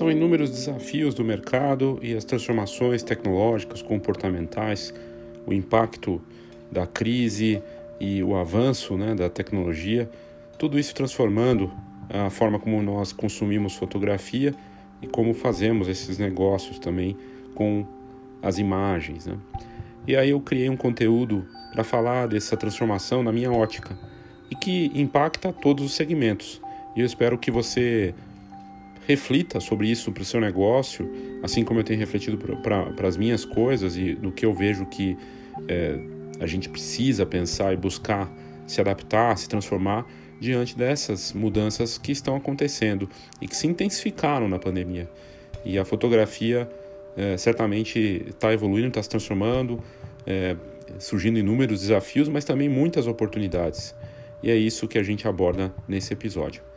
São inúmeros desafios do mercado e as transformações tecnológicas, comportamentais, o impacto da crise e o avanço né, da tecnologia, tudo isso transformando a forma como nós consumimos fotografia e como fazemos esses negócios também com as imagens. Né? E aí eu criei um conteúdo para falar dessa transformação na minha ótica e que impacta todos os segmentos. E eu espero que você reflita sobre isso para o seu negócio, assim como eu tenho refletido para as minhas coisas e no que eu vejo que é, a gente precisa pensar e buscar se adaptar, se transformar diante dessas mudanças que estão acontecendo e que se intensificaram na pandemia. E a fotografia é, certamente está evoluindo, está se transformando, é, surgindo inúmeros desafios, mas também muitas oportunidades. E é isso que a gente aborda nesse episódio.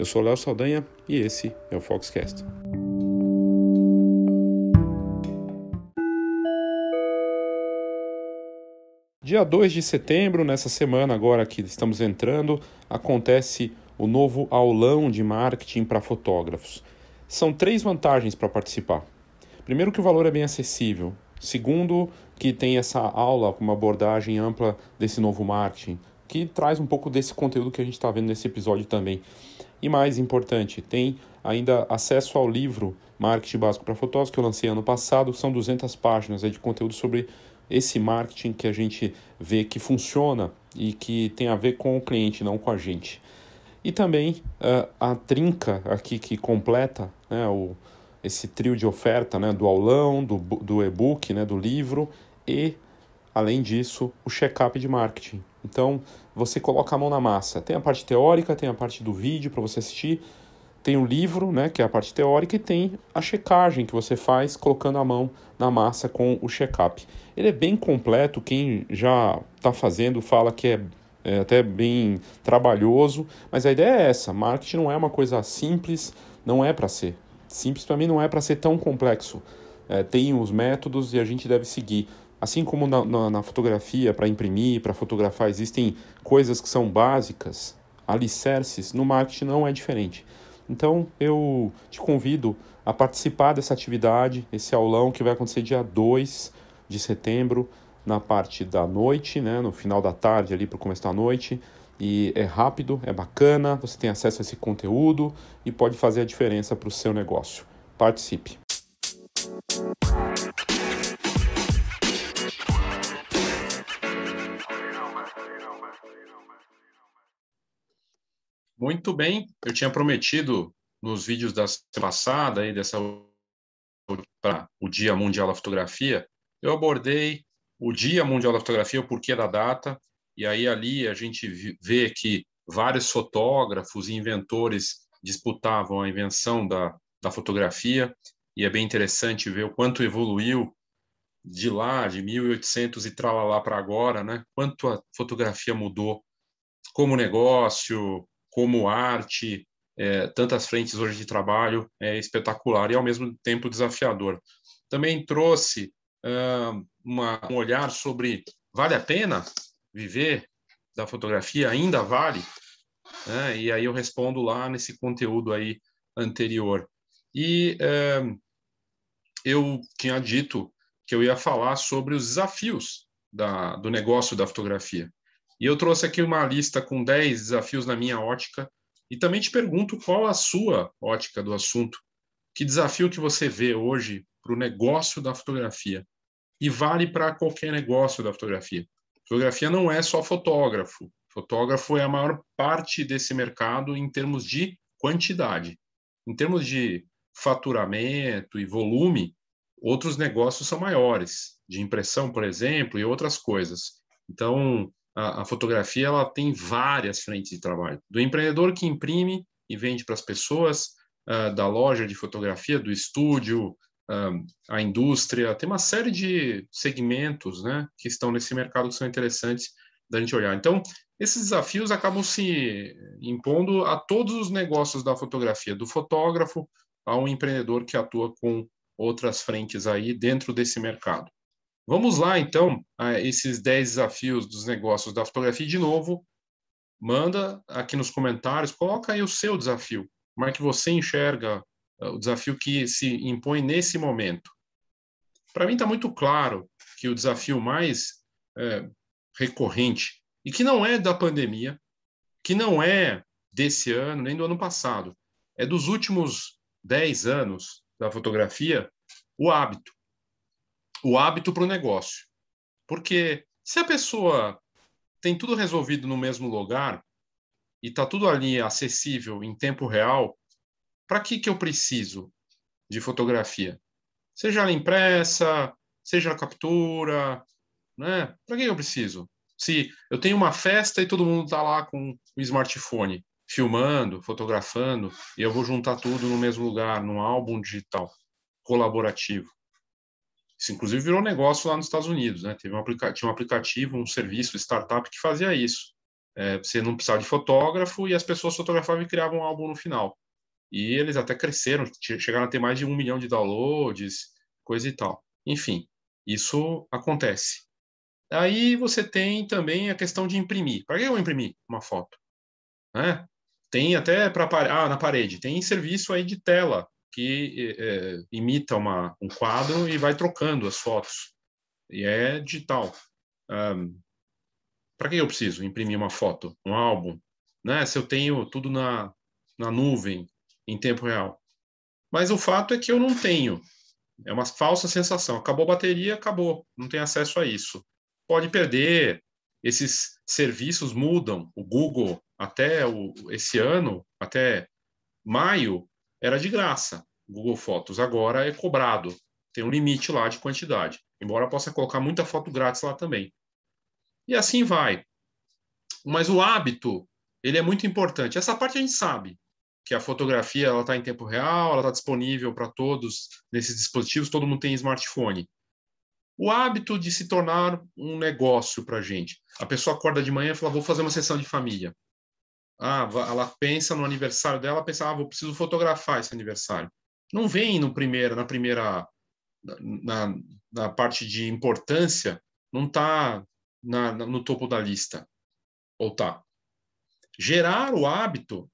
Eu sou Léo Saldanha e esse é o Foxcast. Dia 2 de setembro, nessa semana agora que estamos entrando, acontece o novo aulão de marketing para fotógrafos. São três vantagens para participar. Primeiro que o valor é bem acessível. Segundo, que tem essa aula com uma abordagem ampla desse novo marketing, que traz um pouco desse conteúdo que a gente está vendo nesse episódio também. E mais importante, tem ainda acesso ao livro Marketing Básico para Fotógrafos, que eu lancei ano passado. São 200 páginas de conteúdo sobre esse marketing que a gente vê que funciona e que tem a ver com o cliente, não com a gente. E também uh, a trinca aqui que completa né, o, esse trio de oferta né, do aulão, do, do e-book, né, do livro e, além disso, o check-up de marketing. Então, você coloca a mão na massa. Tem a parte teórica, tem a parte do vídeo para você assistir, tem o livro, né, que é a parte teórica, e tem a checagem que você faz colocando a mão na massa com o check-up. Ele é bem completo, quem já está fazendo fala que é, é até bem trabalhoso, mas a ideia é essa: marketing não é uma coisa simples, não é para ser. Simples para mim não é para ser tão complexo. É, tem os métodos e a gente deve seguir. Assim como na, na, na fotografia, para imprimir, para fotografar, existem coisas que são básicas, alicerces, no marketing não é diferente. Então eu te convido a participar dessa atividade, esse aulão que vai acontecer dia 2 de setembro, na parte da noite, né, no final da tarde, ali para o começo da noite e é rápido, é bacana, você tem acesso a esse conteúdo e pode fazer a diferença para o seu negócio. Participe! Muito bem, eu tinha prometido nos vídeos da semana passada aí dessa para o Dia Mundial da Fotografia, eu abordei o Dia Mundial da Fotografia, o porquê da data, e aí ali a gente vê que vários fotógrafos e inventores disputavam a invenção da, da fotografia, e é bem interessante ver o quanto evoluiu de lá, de 1800 e tralalá para agora, né? Quanto a fotografia mudou como negócio, como arte, é, tantas frentes hoje de trabalho, é espetacular e ao mesmo tempo desafiador. Também trouxe uh, uma, um olhar sobre vale a pena viver da fotografia ainda vale? Né? E aí eu respondo lá nesse conteúdo aí anterior. E é, eu tinha dito que eu ia falar sobre os desafios da, do negócio da fotografia. E eu trouxe aqui uma lista com 10 desafios na minha ótica e também te pergunto qual a sua ótica do assunto. Que desafio que você vê hoje para o negócio da fotografia? E vale para qualquer negócio da fotografia. Fotografia não é só fotógrafo. Fotógrafo é a maior parte desse mercado em termos de quantidade. Em termos de faturamento e volume, outros negócios são maiores, de impressão, por exemplo, e outras coisas. Então, a, a fotografia ela tem várias frentes de trabalho. Do empreendedor que imprime e vende para as pessoas, uh, da loja de fotografia, do estúdio, a indústria, tem uma série de segmentos né, que estão nesse mercado que são interessantes da gente olhar. Então, esses desafios acabam se impondo a todos os negócios da fotografia, do fotógrafo ao empreendedor que atua com outras frentes aí dentro desse mercado. Vamos lá, então, a esses 10 desafios dos negócios da fotografia. De novo, manda aqui nos comentários, coloca aí o seu desafio. Como é que você enxerga o desafio que se impõe nesse momento. Para mim está muito claro que o desafio mais é, recorrente e que não é da pandemia, que não é desse ano nem do ano passado, é dos últimos 10 anos da fotografia, o hábito. O hábito para o negócio. Porque se a pessoa tem tudo resolvido no mesmo lugar e está tudo ali acessível em tempo real, para que, que eu preciso de fotografia? Seja ela impressa, seja a captura, né? Para que eu preciso? Se eu tenho uma festa e todo mundo está lá com o smartphone, filmando, fotografando, e eu vou juntar tudo no mesmo lugar, num álbum digital colaborativo. Isso, inclusive, virou negócio lá nos Estados Unidos. Né? Teve um tinha um aplicativo, um serviço, startup que fazia isso. É, você não precisava de fotógrafo e as pessoas fotografavam e criavam um álbum no final. E eles até cresceram, chegaram a ter mais de um milhão de downloads, coisa e tal. Enfim, isso acontece. Aí você tem também a questão de imprimir. Para que eu imprimir uma foto? Né? Tem até para ah, na parede, tem serviço aí de tela que é, imita uma, um quadro e vai trocando as fotos. E é digital. Um, para que eu preciso imprimir uma foto, um álbum? Né? Se eu tenho tudo na, na nuvem, em tempo real. Mas o fato é que eu não tenho. É uma falsa sensação. Acabou a bateria, acabou. Não tem acesso a isso. Pode perder. Esses serviços mudam. O Google até o, esse ano, até maio, era de graça, Google Fotos. Agora é cobrado, tem um limite lá de quantidade, embora possa colocar muita foto grátis lá também. E assim vai. Mas o hábito, ele é muito importante. Essa parte a gente sabe, que a fotografia ela está em tempo real, ela está disponível para todos nesses dispositivos, todo mundo tem smartphone. O hábito de se tornar um negócio para a gente. A pessoa acorda de manhã e fala, vou fazer uma sessão de família. Ah, ela pensa no aniversário dela, pensa, ah, vou preciso fotografar esse aniversário. Não vem no primeiro, na primeira, na, na parte de importância, não está no topo da lista. Ou tá? Gerar o hábito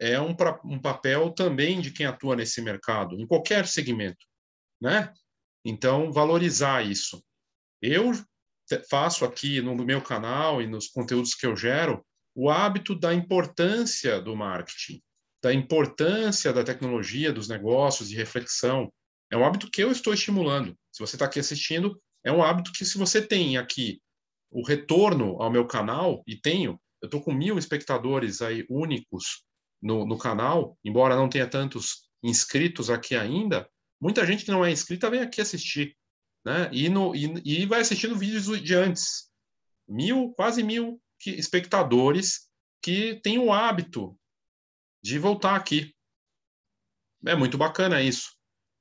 é um, um papel também de quem atua nesse mercado, em qualquer segmento, né? Então, valorizar isso. Eu faço aqui no meu canal e nos conteúdos que eu gero o hábito da importância do marketing, da importância da tecnologia, dos negócios, de reflexão. É um hábito que eu estou estimulando. Se você está aqui assistindo, é um hábito que, se você tem aqui o retorno ao meu canal, e tenho, eu estou com mil espectadores aí únicos no, no canal, embora não tenha tantos inscritos aqui ainda, muita gente que não é inscrita vem aqui assistir. Né? E, no, e, e vai assistindo vídeos de antes. Mil, quase mil que, espectadores que têm o hábito de voltar aqui. É muito bacana isso.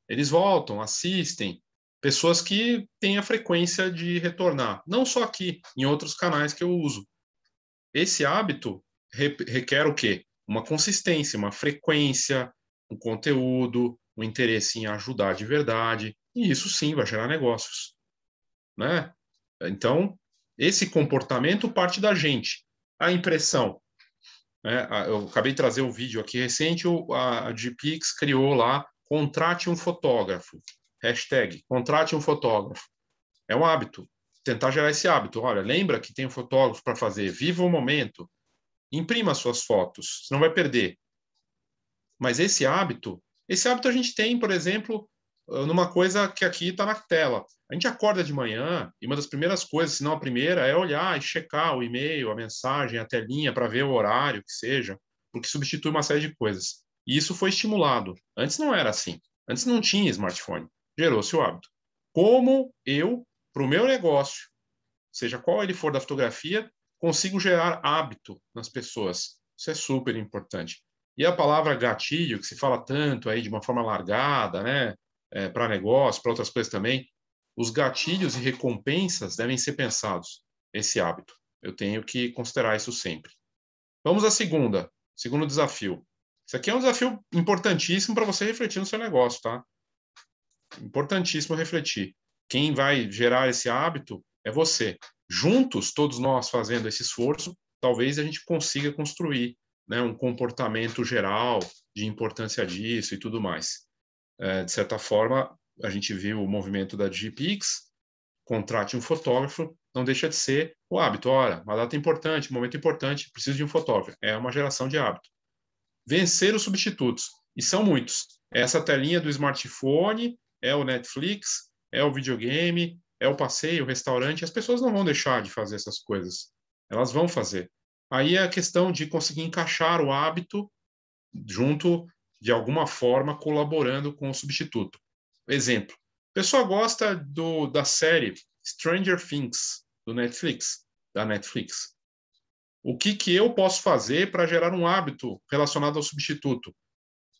Eles voltam, assistem, pessoas que têm a frequência de retornar, não só aqui, em outros canais que eu uso. Esse hábito requer o quê? Uma consistência, uma frequência, um conteúdo, um interesse em ajudar de verdade, e isso sim vai gerar negócios, né? Então, esse comportamento parte da gente. A impressão. Né? Eu acabei de trazer um vídeo aqui recente, a GPix criou lá, contrate um fotógrafo. Hashtag, contrate um fotógrafo. É um hábito. Tentar gerar esse hábito. Olha, lembra que tem um fotógrafo para fazer. Viva o momento. Imprima suas fotos, senão vai perder. Mas esse hábito, esse hábito a gente tem, por exemplo, numa coisa que aqui está na tela. A gente acorda de manhã e uma das primeiras coisas, se não a primeira, é olhar e checar o e-mail, a mensagem, a telinha para ver o horário que seja, porque substitui uma série de coisas. E isso foi estimulado. Antes não era assim. Antes não tinha smartphone. Gerou-se o hábito. Como eu, para o meu negócio, seja qual ele for da fotografia, consigo gerar hábito nas pessoas. Isso é super importante. E a palavra gatilho, que se fala tanto aí de uma forma largada, né? É, para negócio, para outras coisas também, os gatilhos e recompensas devem ser pensados. Esse hábito. Eu tenho que considerar isso sempre. Vamos à segunda, segundo desafio. Isso aqui é um desafio importantíssimo para você refletir no seu negócio, tá? Importantíssimo refletir. Quem vai gerar esse hábito é você. Juntos, todos nós fazendo esse esforço, talvez a gente consiga construir né, um comportamento geral de importância disso e tudo mais. É, de certa forma, a gente viu o movimento da GPX, contrate um fotógrafo, não deixa de ser o hábito. Ora, uma data importante, um momento importante, preciso de um fotógrafo. É uma geração de hábito. Vencer os substitutos, e são muitos. Essa telinha do smartphone, é o Netflix, é o videogame, é o passeio, o restaurante. As pessoas não vão deixar de fazer essas coisas. Elas vão fazer. Aí é a questão de conseguir encaixar o hábito junto, de alguma forma, colaborando com o substituto. Exemplo: a pessoa gosta do, da série Stranger Things, do Netflix, da Netflix. O que, que eu posso fazer para gerar um hábito relacionado ao substituto?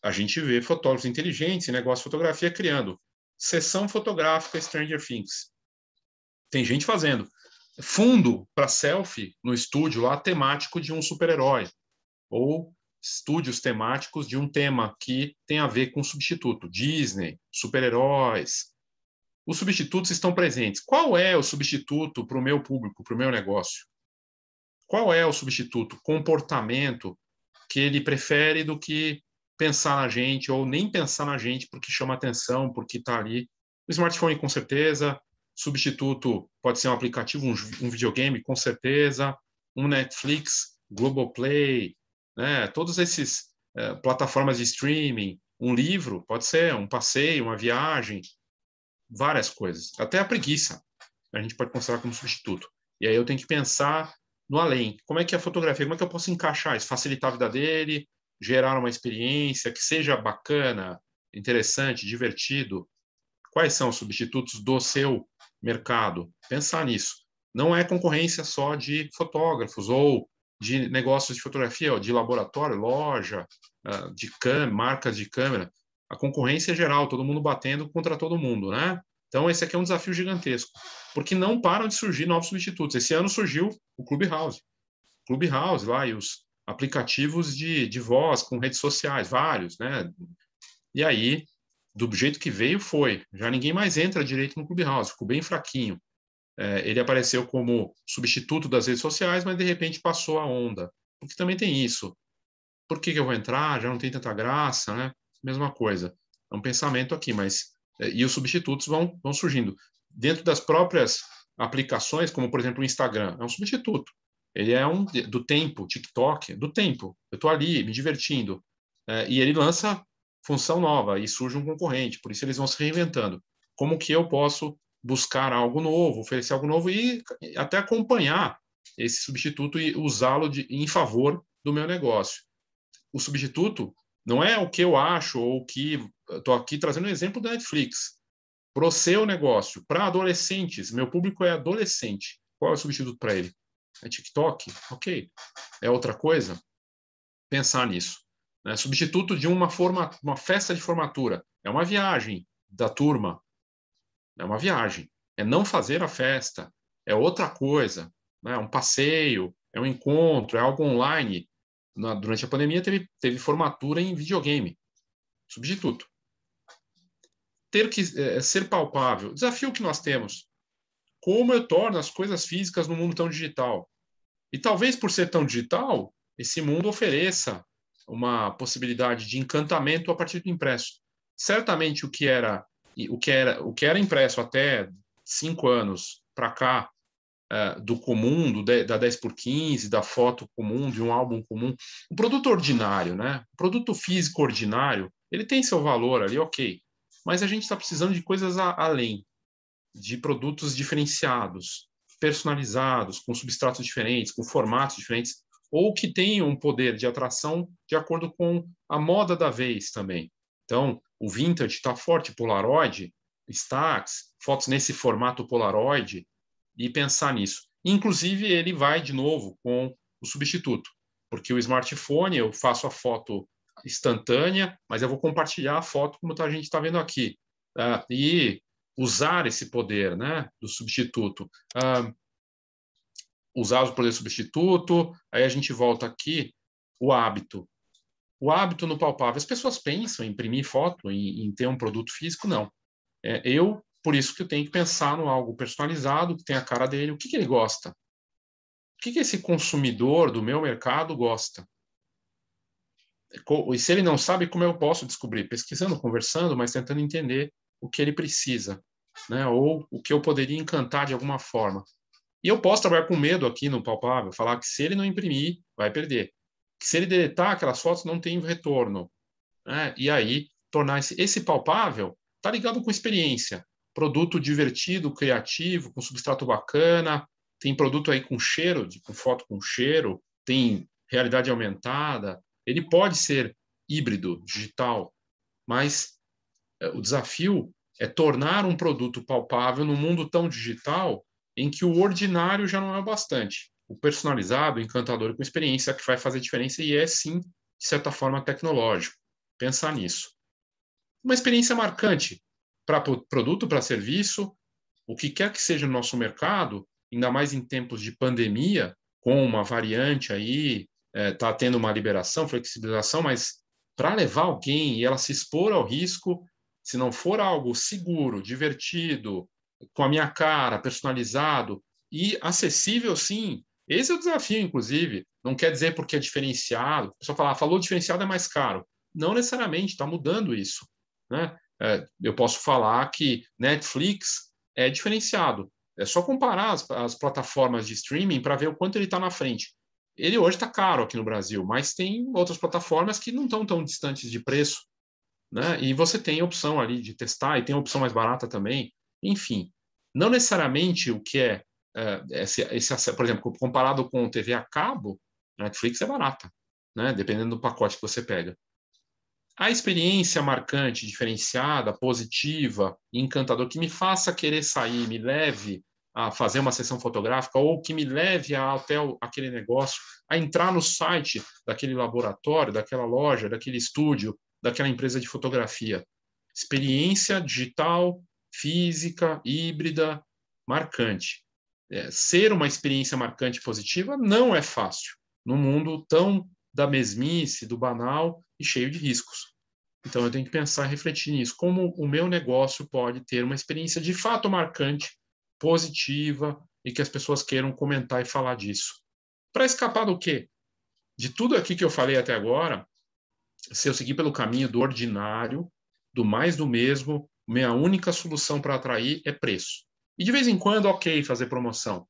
A gente vê fotógrafos inteligentes, negócio de fotografia criando sessão fotográfica Stranger Things. Tem gente fazendo fundo para selfie no estúdio lá temático de um super-herói ou estúdios temáticos de um tema que tem a ver com substituto, Disney, super-heróis. Os substitutos estão presentes. Qual é o substituto para o meu público, para o meu negócio? Qual é o substituto? Comportamento que ele prefere do que pensar na gente ou nem pensar na gente porque chama atenção, porque está ali. O smartphone, com certeza. Substituto pode ser um aplicativo, um, um videogame, com certeza. Um Netflix, Globoplay, né? Todos esses é, plataformas de streaming, um livro, pode ser um passeio, uma viagem, várias coisas. Até a preguiça a gente pode considerar como substituto. E aí eu tenho que pensar no além. Como é que é a fotografia, como é que eu posso encaixar isso? Facilitar a vida dele, gerar uma experiência que seja bacana, interessante, divertido. Quais são os substitutos do seu mercado? Pensar nisso. Não é concorrência só de fotógrafos ou de negócios de fotografia, de laboratório, loja, ah, de marcas de câmera. A concorrência é geral, todo mundo batendo contra todo mundo, né? Então, esse aqui é um desafio gigantesco, porque não param de surgir novos substitutos. Esse ano surgiu o Clubhouse. Clubhouse lá e os aplicativos de, de voz com redes sociais, vários, né? E aí, do jeito que veio, foi. Já ninguém mais entra direito no Clubhouse, ficou bem fraquinho. É, ele apareceu como substituto das redes sociais, mas de repente passou a onda. Porque também tem isso. Por que, que eu vou entrar? Já não tem tanta graça, né? Mesma coisa. É um pensamento aqui, mas. É, e os substitutos vão, vão surgindo. Dentro das próprias aplicações, como por exemplo o Instagram, é um substituto. Ele é um do tempo, TikTok, do tempo. Eu estou ali me divertindo. É, e ele lança função nova e surge um concorrente, por isso eles vão se reinventando. Como que eu posso buscar algo novo, oferecer algo novo e até acompanhar esse substituto e usá-lo em favor do meu negócio. O substituto não é o que eu acho ou o que estou aqui trazendo um exemplo da Netflix. Para o seu negócio, para adolescentes, meu público é adolescente. Qual é o substituto para ele? É TikTok? Ok. É outra coisa? Pensar nisso. Né? Substituto de uma, forma, uma festa de formatura. É uma viagem da turma é uma viagem. É não fazer a festa, é outra coisa. Né? É um passeio, é um encontro, é algo online. Na, durante a pandemia teve, teve formatura em videogame. Substituto. Ter que é, ser palpável. Desafio que nós temos. Como eu torno as coisas físicas no mundo tão digital? E talvez por ser tão digital, esse mundo ofereça uma possibilidade de encantamento a partir do impresso. Certamente o que era o que era, o que era impresso até cinco anos para cá, uh, do comum, do, da 10 por 15, da foto comum, de um álbum comum, o produto ordinário, né? o produto físico ordinário, ele tem seu valor ali, ok, mas a gente está precisando de coisas a, além, de produtos diferenciados, personalizados, com substratos diferentes, com formatos diferentes, ou que tenham um poder de atração de acordo com a moda da vez também. Então, o vintage está forte, Polaroid, Stax, fotos nesse formato Polaroid, e pensar nisso. Inclusive, ele vai de novo com o substituto, porque o smartphone eu faço a foto instantânea, mas eu vou compartilhar a foto como a gente está vendo aqui. Uh, e usar esse poder né, do substituto. Uh, usar o poder substituto, aí a gente volta aqui, o hábito o hábito no palpável. As pessoas pensam em imprimir foto, em, em ter um produto físico, não. É, eu, por isso que eu tenho que pensar no algo personalizado, que tem a cara dele, o que, que ele gosta. O que, que esse consumidor do meu mercado gosta? E se ele não sabe, como eu posso descobrir? Pesquisando, conversando, mas tentando entender o que ele precisa, né? Ou o que eu poderia encantar de alguma forma. E eu posso trabalhar com medo aqui no palpável, falar que se ele não imprimir, vai perder. Que se ele deletar aquelas fotos, não tem retorno. Né? E aí, tornar esse, esse palpável está ligado com experiência. Produto divertido, criativo, com substrato bacana. Tem produto aí com cheiro, com foto com cheiro. Tem realidade aumentada. Ele pode ser híbrido, digital, mas é, o desafio é tornar um produto palpável no mundo tão digital em que o ordinário já não é o bastante. O personalizado, o encantador com experiência que vai fazer diferença e é sim, de certa forma, tecnológico. Pensar nisso. Uma experiência marcante para produto, para serviço, o que quer que seja no nosso mercado, ainda mais em tempos de pandemia, com uma variante aí, está é, tá tendo uma liberação, flexibilização, mas para levar alguém e ela se expor ao risco, se não for algo seguro, divertido, com a minha cara, personalizado e acessível, sim. Esse é o desafio, inclusive. Não quer dizer porque é diferenciado. A pessoa fala, ah, falou diferenciado é mais caro. Não necessariamente, está mudando isso. Né? É, eu posso falar que Netflix é diferenciado. É só comparar as, as plataformas de streaming para ver o quanto ele está na frente. Ele hoje está caro aqui no Brasil, mas tem outras plataformas que não estão tão distantes de preço. Né? E você tem a opção ali de testar, e tem a opção mais barata também. Enfim, não necessariamente o que é esse, esse, por exemplo, comparado com TV a cabo, Netflix é barata, né? dependendo do pacote que você pega. A experiência marcante, diferenciada, positiva, encantadora, que me faça querer sair, me leve a fazer uma sessão fotográfica ou que me leve até aquele negócio, a entrar no site daquele laboratório, daquela loja, daquele estúdio, daquela empresa de fotografia. Experiência digital física, híbrida, marcante. É, ser uma experiência marcante positiva não é fácil, num mundo tão da mesmice, do banal e cheio de riscos. Então eu tenho que pensar e refletir nisso, como o meu negócio pode ter uma experiência de fato marcante, positiva e que as pessoas queiram comentar e falar disso. Para escapar do quê? De tudo aqui que eu falei até agora, se eu seguir pelo caminho do ordinário, do mais do mesmo, minha única solução para atrair é preço. E de vez em quando, ok, fazer promoção.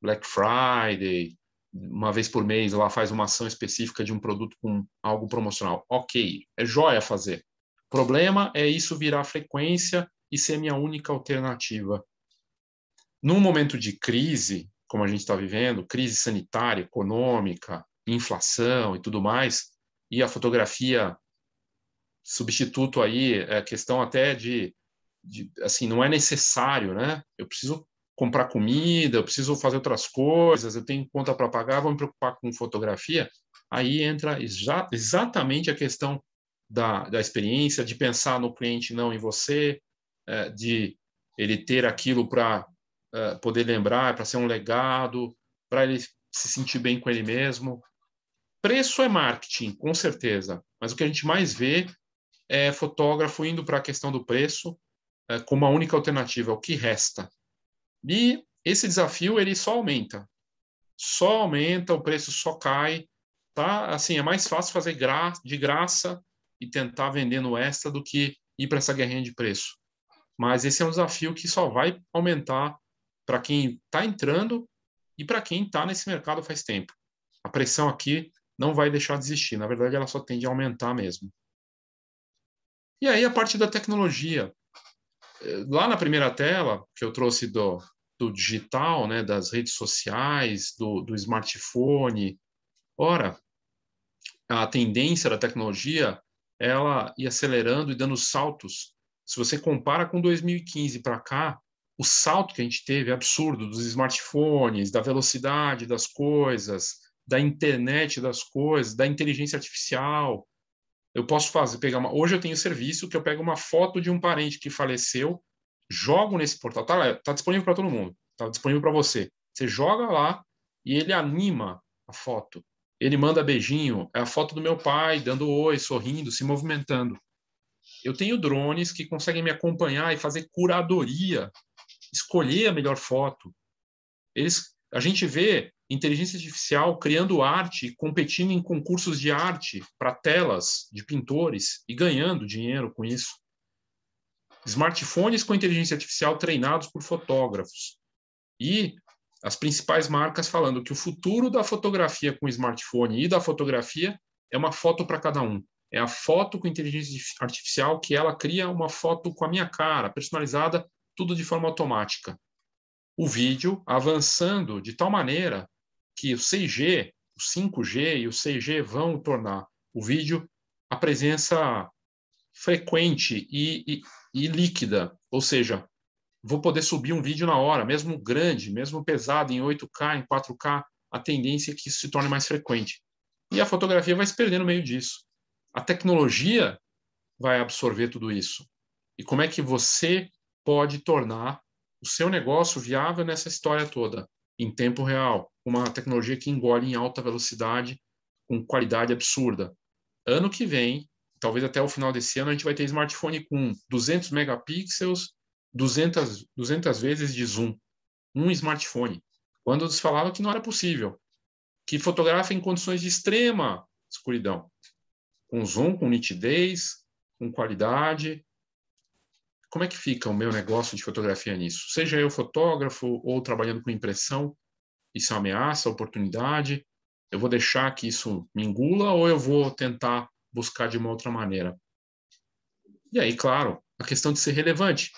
Black Friday, uma vez por mês, lá faz uma ação específica de um produto com algo promocional. Ok, é jóia fazer. Problema é isso virar frequência e ser minha única alternativa. Num momento de crise, como a gente está vivendo, crise sanitária, econômica, inflação e tudo mais, e a fotografia substituto aí é questão até de, de, assim, não é necessário, né? Eu preciso comprar comida, eu preciso fazer outras coisas, eu tenho conta para pagar, vou me preocupar com fotografia. Aí entra exa exatamente a questão da, da experiência, de pensar no cliente, não em você, é, de ele ter aquilo para é, poder lembrar, para ser um legado, para ele se sentir bem com ele mesmo. Preço é marketing, com certeza, mas o que a gente mais vê é, fotógrafo indo para a questão do preço como a única alternativa, o que resta. E esse desafio ele só aumenta, só aumenta, o preço só cai, tá? Assim é mais fácil fazer gra de graça e tentar vender no extra do que ir para essa guerrinha de preço. Mas esse é um desafio que só vai aumentar para quem está entrando e para quem está nesse mercado faz tempo. A pressão aqui não vai deixar de existir, na verdade ela só tende a aumentar mesmo. E aí, a parte da tecnologia. Lá na primeira tela, que eu trouxe do, do digital, né, das redes sociais, do, do smartphone, ora, a tendência da tecnologia, ela ia acelerando e dando saltos. Se você compara com 2015 para cá, o salto que a gente teve é absurdo dos smartphones, da velocidade das coisas, da internet das coisas, da inteligência artificial, eu posso fazer, pegar uma. Hoje eu tenho serviço que eu pego uma foto de um parente que faleceu, jogo nesse portal. Tá, tá disponível para todo mundo. Tá disponível para você. Você joga lá e ele anima a foto. Ele manda beijinho. É a foto do meu pai dando oi, sorrindo, se movimentando. Eu tenho drones que conseguem me acompanhar e fazer curadoria, escolher a melhor foto. Eles, a gente vê inteligência artificial criando arte, competindo em concursos de arte para telas de pintores e ganhando dinheiro com isso. Smartphones com inteligência artificial treinados por fotógrafos. E as principais marcas falando que o futuro da fotografia com smartphone e da fotografia é uma foto para cada um. É a foto com inteligência artificial que ela cria uma foto com a minha cara, personalizada, tudo de forma automática. O vídeo avançando de tal maneira que o 6G, o 5G e o 6G vão tornar o vídeo a presença frequente e, e, e líquida, ou seja, vou poder subir um vídeo na hora, mesmo grande, mesmo pesado, em 8K, em 4K, a tendência é que isso se torne mais frequente. E a fotografia vai se perder no meio disso. A tecnologia vai absorver tudo isso. E como é que você pode tornar o seu negócio viável nessa história toda? Em tempo real, uma tecnologia que engole em alta velocidade, com qualidade absurda. Ano que vem, talvez até o final desse ano, a gente vai ter smartphone com 200 megapixels, 200, 200 vezes de zoom. Um smartphone. Quando eles falavam que não era possível. Que fotografa em condições de extrema escuridão. Com zoom, com nitidez, com qualidade, como é que fica o meu negócio de fotografia nisso? Seja eu fotógrafo ou trabalhando com impressão, isso é ameaça, oportunidade? Eu vou deixar que isso me engula ou eu vou tentar buscar de uma outra maneira? E aí, claro, a questão de ser relevante.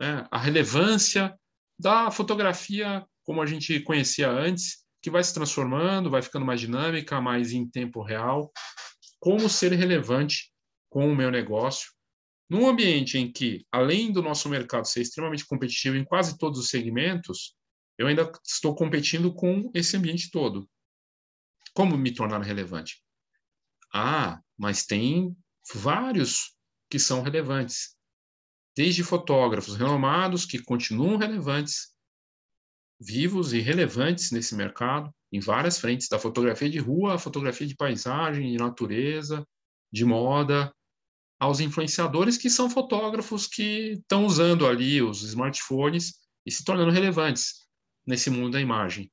Né? A relevância da fotografia como a gente conhecia antes, que vai se transformando, vai ficando mais dinâmica, mais em tempo real. Como ser relevante com o meu negócio num ambiente em que, além do nosso mercado ser extremamente competitivo em quase todos os segmentos, eu ainda estou competindo com esse ambiente todo. Como me tornar relevante? Ah, mas tem vários que são relevantes. Desde fotógrafos renomados que continuam relevantes, vivos e relevantes nesse mercado, em várias frentes, da fotografia de rua, a fotografia de paisagem, de natureza, de moda, aos influenciadores que são fotógrafos que estão usando ali os smartphones e se tornando relevantes nesse mundo da imagem.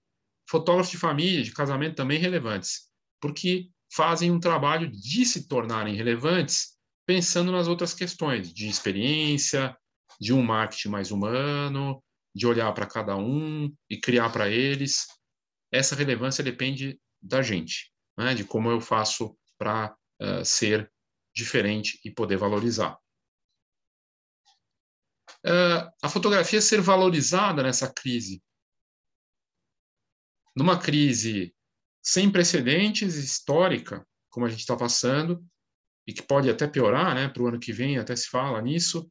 Fotógrafos de família, de casamento também relevantes, porque fazem um trabalho de se tornarem relevantes pensando nas outras questões de experiência, de um marketing mais humano, de olhar para cada um e criar para eles. Essa relevância depende da gente, né? de como eu faço para uh, ser diferente e poder valorizar. Uh, a fotografia ser valorizada nessa crise. Numa crise sem precedentes, histórica, como a gente está passando, e que pode até piorar, né, para o ano que vem, até se fala nisso,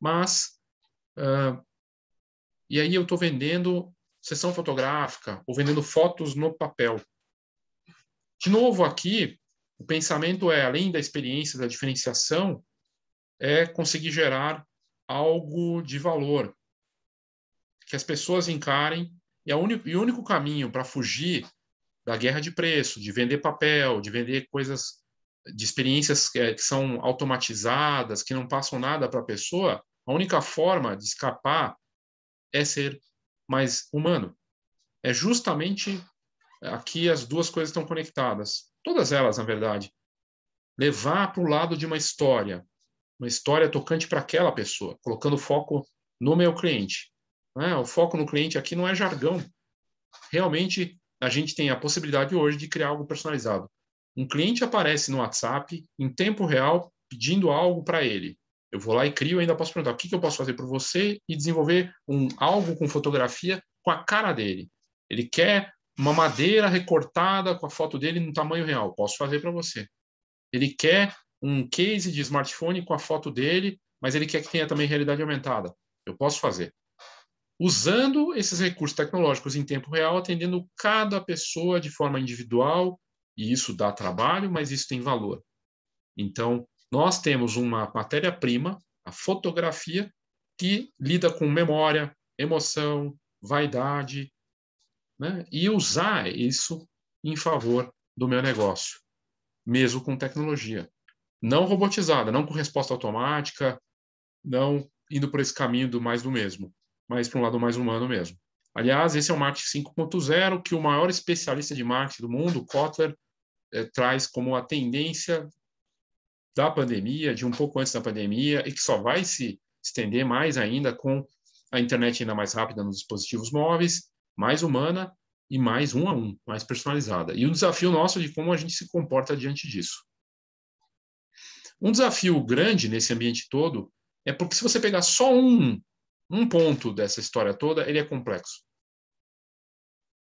mas. Uh, e aí eu estou vendendo sessão fotográfica, ou vendendo fotos no papel. De novo, aqui, o pensamento é, além da experiência, da diferenciação, é conseguir gerar algo de valor, que as pessoas encarem, e, único, e o único caminho para fugir da guerra de preço, de vender papel, de vender coisas, de experiências que, é, que são automatizadas, que não passam nada para a pessoa, a única forma de escapar é ser mais humano. É justamente aqui as duas coisas estão conectadas todas elas, na verdade, levar para o lado de uma história, uma história tocante para aquela pessoa, colocando foco no meu cliente. Né? O foco no cliente aqui não é jargão. Realmente, a gente tem a possibilidade hoje de criar algo personalizado. Um cliente aparece no WhatsApp em tempo real pedindo algo para ele. Eu vou lá e crio, ainda posso perguntar o que, que eu posso fazer por você e desenvolver um algo com fotografia com a cara dele. Ele quer uma madeira recortada com a foto dele no tamanho real. Posso fazer para você. Ele quer um case de smartphone com a foto dele, mas ele quer que tenha também realidade aumentada. Eu posso fazer. Usando esses recursos tecnológicos em tempo real, atendendo cada pessoa de forma individual, e isso dá trabalho, mas isso tem valor. Então, nós temos uma matéria-prima, a fotografia, que lida com memória, emoção, vaidade, né? e usar isso em favor do meu negócio, mesmo com tecnologia. Não robotizada, não com resposta automática, não indo por esse caminho do mais do mesmo, mas para um lado mais humano mesmo. Aliás, esse é o marketing 5.0 que o maior especialista de marketing do mundo, Kotler, eh, traz como a tendência da pandemia, de um pouco antes da pandemia, e que só vai se estender mais ainda com a internet ainda mais rápida nos dispositivos móveis, mais humana e mais um a um, mais personalizada. E o desafio nosso é de como a gente se comporta diante disso. Um desafio grande nesse ambiente todo é porque se você pegar só um, um ponto dessa história toda, ele é complexo.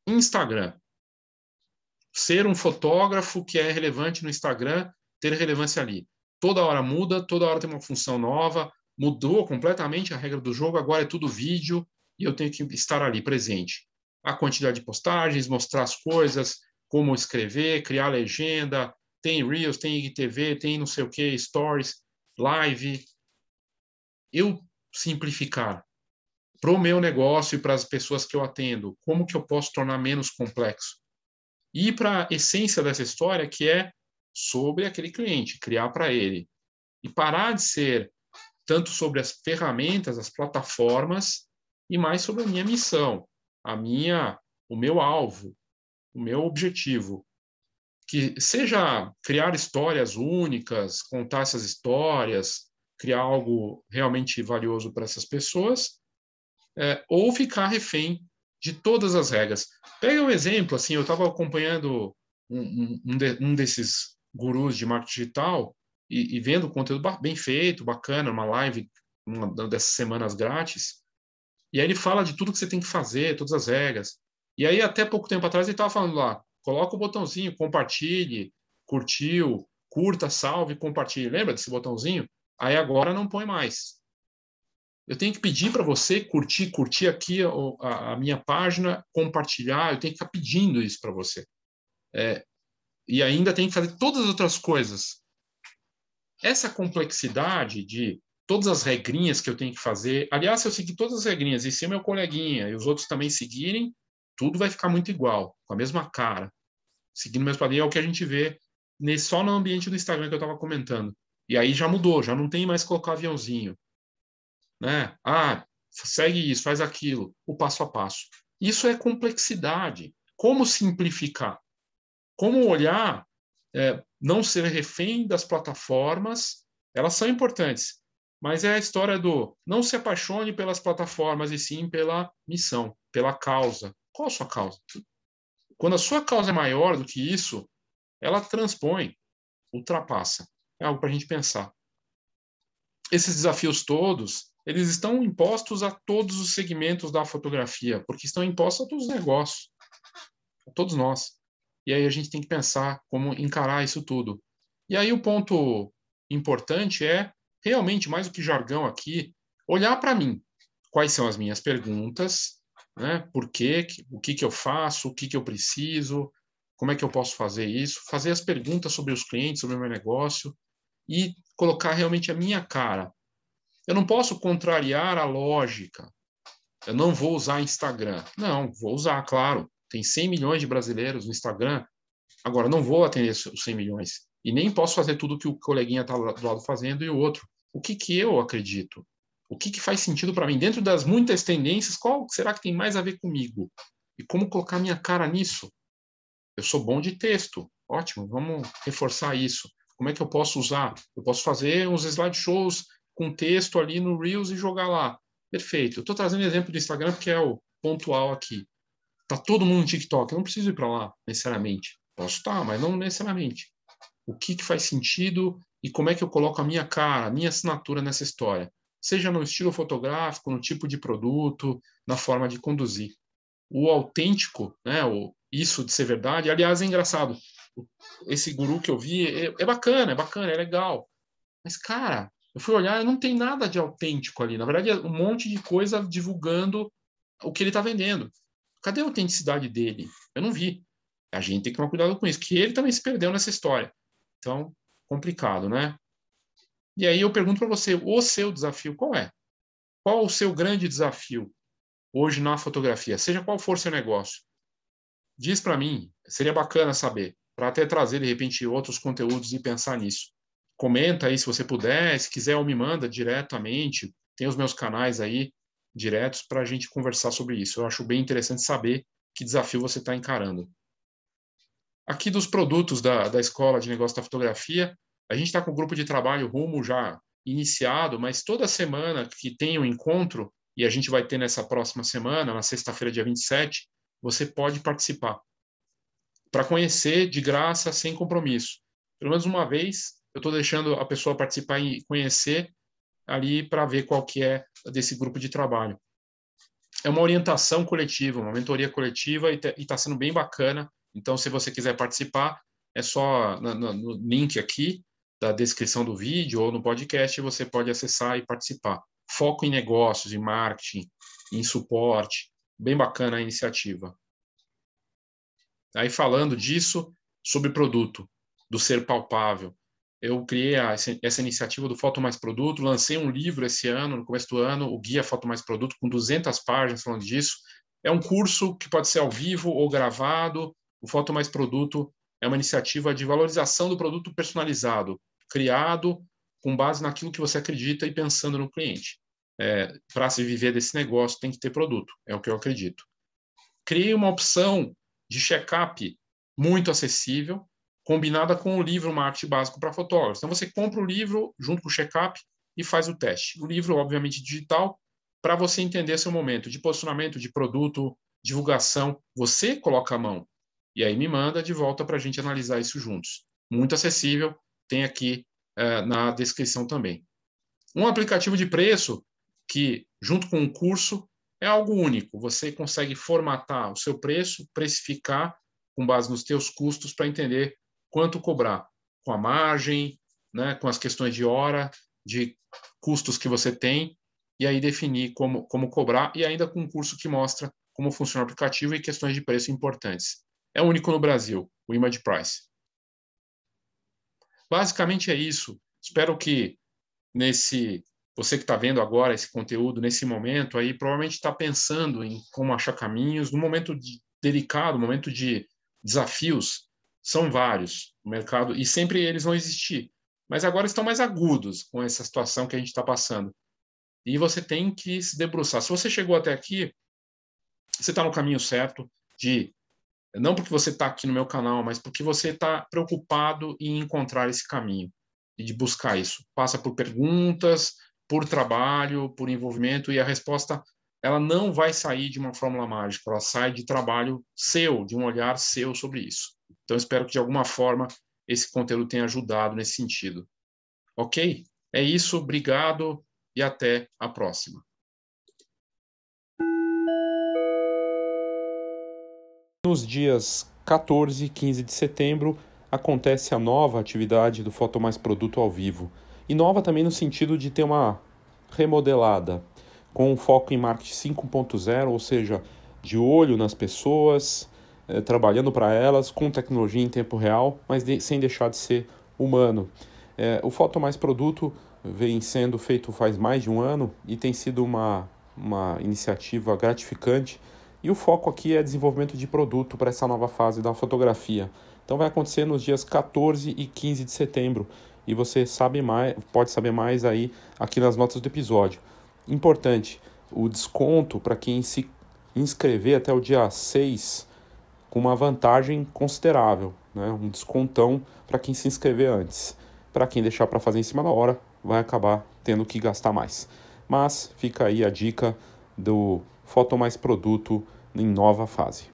Instagram. Ser um fotógrafo que é relevante no Instagram, ter relevância ali. Toda hora muda, toda hora tem uma função nova, mudou completamente a regra do jogo, agora é tudo vídeo e eu tenho que estar ali presente. A quantidade de postagens, mostrar as coisas, como escrever, criar legenda, tem Reels, tem IGTV, tem não sei o que, Stories, Live. Eu simplificar para o meu negócio e para as pessoas que eu atendo, como que eu posso tornar menos complexo? E para a essência dessa história, que é sobre aquele cliente, criar para ele. E parar de ser tanto sobre as ferramentas, as plataformas, e mais sobre a minha missão, a minha, o meu alvo, o meu objetivo que seja criar histórias únicas, contar essas histórias, criar algo realmente valioso para essas pessoas, é, ou ficar refém de todas as regras. Pega um exemplo, assim, eu estava acompanhando um, um, de, um, desses gurus de marketing digital e, e vendo conteúdo bem feito, bacana, uma live, uma dessas semanas grátis, e aí ele fala de tudo que você tem que fazer, todas as regras. E aí, até pouco tempo atrás, ele estava falando lá, coloca o botãozinho, compartilhe, curtiu, curta, salve, compartilhe. Lembra desse botãozinho? Aí agora não põe mais. Eu tenho que pedir para você curtir, curtir aqui a, a, minha página, compartilhar. Eu tenho que ficar pedindo isso para você. É, e ainda tem que fazer todas as outras coisas. Essa complexidade de todas as regrinhas que eu tenho que fazer. Aliás, se eu seguir todas as regrinhas e se meu coleguinha e os outros também seguirem, tudo vai ficar muito igual, com a mesma cara, seguindo o mesmo. É o que a gente vê nesse, só no ambiente do Instagram que eu estava comentando. E aí já mudou, já não tem mais colocar aviãozinho. Né? Ah, segue isso, faz aquilo, o passo a passo. Isso é complexidade. Como simplificar? Como olhar, é, não ser refém das plataformas, elas são importantes, mas é a história do não se apaixone pelas plataformas e sim pela missão, pela causa, qual a sua causa? Quando a sua causa é maior do que isso, ela transpõe, ultrapassa. É algo para a gente pensar. Esses desafios todos, eles estão impostos a todos os segmentos da fotografia, porque estão impostos a todos os negócios, a todos nós. E aí a gente tem que pensar como encarar isso tudo. E aí o ponto importante é, realmente, mais do que jargão aqui, olhar para mim. Quais são as minhas perguntas, né? Por quê? O que, que eu faço? O que, que eu preciso? Como é que eu posso fazer isso? Fazer as perguntas sobre os clientes, sobre o meu negócio e colocar realmente a minha cara. Eu não posso contrariar a lógica. Eu não vou usar Instagram. Não, vou usar, claro. Tem 100 milhões de brasileiros no Instagram. Agora, não vou atender os 100 milhões. E nem posso fazer tudo que o coleguinha está do lado fazendo e o outro. O que, que eu acredito? O que, que faz sentido para mim? Dentro das muitas tendências, qual será que tem mais a ver comigo? E como colocar minha cara nisso? Eu sou bom de texto. Ótimo, vamos reforçar isso. Como é que eu posso usar? Eu posso fazer uns slideshows com texto ali no Reels e jogar lá. Perfeito. Eu estou trazendo exemplo do Instagram porque é o pontual aqui. Tá todo mundo no TikTok. Eu não preciso ir para lá necessariamente. Posso estar, mas não necessariamente. O que, que faz sentido e como é que eu coloco a minha cara, a minha assinatura nessa história? seja no estilo fotográfico, no tipo de produto, na forma de conduzir. O autêntico, né, o, isso de ser verdade, aliás, é engraçado. Esse guru que eu vi é, é bacana, é bacana, é legal. Mas, cara, eu fui olhar, não tem nada de autêntico ali. Na verdade, é um monte de coisa divulgando o que ele está vendendo. Cadê a autenticidade dele? Eu não vi. A gente tem que tomar cuidado com isso, que ele também se perdeu nessa história. Então, complicado, né? E aí eu pergunto para você, o seu desafio qual é? Qual o seu grande desafio hoje na fotografia, seja qual for seu negócio? Diz para mim, seria bacana saber, para até trazer de repente outros conteúdos e pensar nisso. Comenta aí se você puder, se quiser ou me manda diretamente, tem os meus canais aí, diretos para a gente conversar sobre isso. Eu acho bem interessante saber que desafio você está encarando. Aqui dos produtos da, da Escola de Negócio da Fotografia, a gente está com o grupo de trabalho Rumo já iniciado, mas toda semana que tem um encontro, e a gente vai ter nessa próxima semana, na sexta-feira, dia 27, você pode participar. Para conhecer de graça, sem compromisso. Pelo menos uma vez, eu estou deixando a pessoa participar e conhecer ali para ver qual que é desse grupo de trabalho. É uma orientação coletiva, uma mentoria coletiva e está sendo bem bacana. Então, se você quiser participar, é só no, no link aqui da descrição do vídeo ou no podcast, você pode acessar e participar. Foco em negócios, em marketing, em suporte. Bem bacana a iniciativa. Aí falando disso, sobre produto, do ser palpável. Eu criei a, essa iniciativa do Foto Mais Produto, lancei um livro esse ano, no começo do ano, o Guia Foto Mais Produto, com 200 páginas falando disso. É um curso que pode ser ao vivo ou gravado. O Foto Mais Produto é uma iniciativa de valorização do produto personalizado, criado com base naquilo que você acredita e pensando no cliente. É, Para se viver desse negócio, tem que ter produto, é o que eu acredito. Criei uma opção de check-up muito acessível, combinada com o livro Marketing Básico para Fotógrafos. Então, você compra o livro junto com o check-up e faz o teste. O livro, obviamente, digital, para você entender seu momento de posicionamento de produto, divulgação, você coloca a mão e aí me manda de volta para a gente analisar isso juntos. Muito acessível, tem aqui uh, na descrição também. Um aplicativo de preço que, junto com o curso, é algo único. Você consegue formatar o seu preço, precificar com base nos teus custos para entender quanto cobrar, com a margem, né, com as questões de hora, de custos que você tem, e aí definir como, como cobrar, e ainda com um curso que mostra como funciona o aplicativo e questões de preço importantes. É único no Brasil, o Image Price. Basicamente é isso. Espero que nesse você que está vendo agora esse conteúdo nesse momento aí provavelmente está pensando em como achar caminhos no momento de, delicado, momento de desafios são vários o mercado e sempre eles vão existir, mas agora estão mais agudos com essa situação que a gente está passando. E você tem que se debruçar. Se você chegou até aqui, você está no caminho certo de não porque você está aqui no meu canal, mas porque você está preocupado em encontrar esse caminho e de buscar isso. Passa por perguntas, por trabalho, por envolvimento, e a resposta ela não vai sair de uma fórmula mágica, ela sai de trabalho seu, de um olhar seu sobre isso. Então, espero que de alguma forma esse conteúdo tenha ajudado nesse sentido. Ok? É isso, obrigado e até a próxima. Nos dias 14 e 15 de setembro acontece a nova atividade do Foto Mais Produto ao vivo. E nova também no sentido de ter uma remodelada, com um foco em marketing 5.0, ou seja, de olho nas pessoas, eh, trabalhando para elas, com tecnologia em tempo real, mas de, sem deixar de ser humano. Eh, o Foto Mais Produto vem sendo feito faz mais de um ano e tem sido uma, uma iniciativa gratificante e o foco aqui é desenvolvimento de produto para essa nova fase da fotografia. Então vai acontecer nos dias 14 e 15 de setembro e você sabe mais, pode saber mais aí aqui nas notas do episódio. Importante, o desconto para quem se inscrever até o dia 6 com uma vantagem considerável, né? um descontão para quem se inscrever antes. Para quem deixar para fazer em cima da hora, vai acabar tendo que gastar mais. Mas fica aí a dica do Foto Mais Produto em nova fase.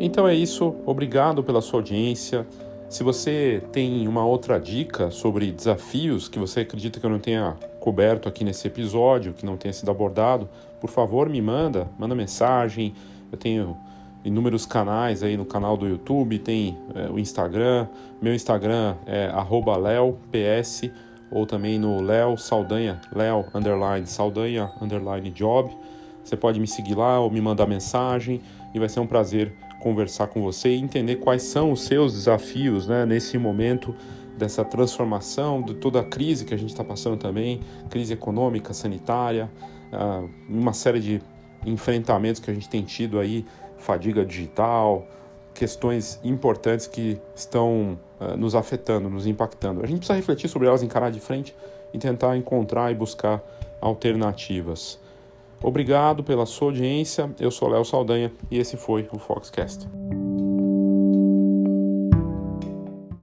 Então é isso, obrigado pela sua audiência. Se você tem uma outra dica sobre desafios que você acredita que eu não tenha coberto aqui nesse episódio, que não tenha sido abordado, por favor me manda, manda mensagem. Eu tenho inúmeros canais aí no canal do YouTube, tem é, o Instagram, meu Instagram é @leops ou também no Léo Saldanha, Léo underline Saldanha underline Job. Você pode me seguir lá ou me mandar mensagem e vai ser um prazer conversar com você e entender quais são os seus desafios né, nesse momento dessa transformação, de toda a crise que a gente está passando também, crise econômica, sanitária, uh, uma série de enfrentamentos que a gente tem tido aí, fadiga digital, questões importantes que estão uh, nos afetando, nos impactando. A gente precisa refletir sobre elas, encarar de frente e tentar encontrar e buscar alternativas. Obrigado pela sua audiência. Eu sou Léo Saldanha e esse foi o Foxcast.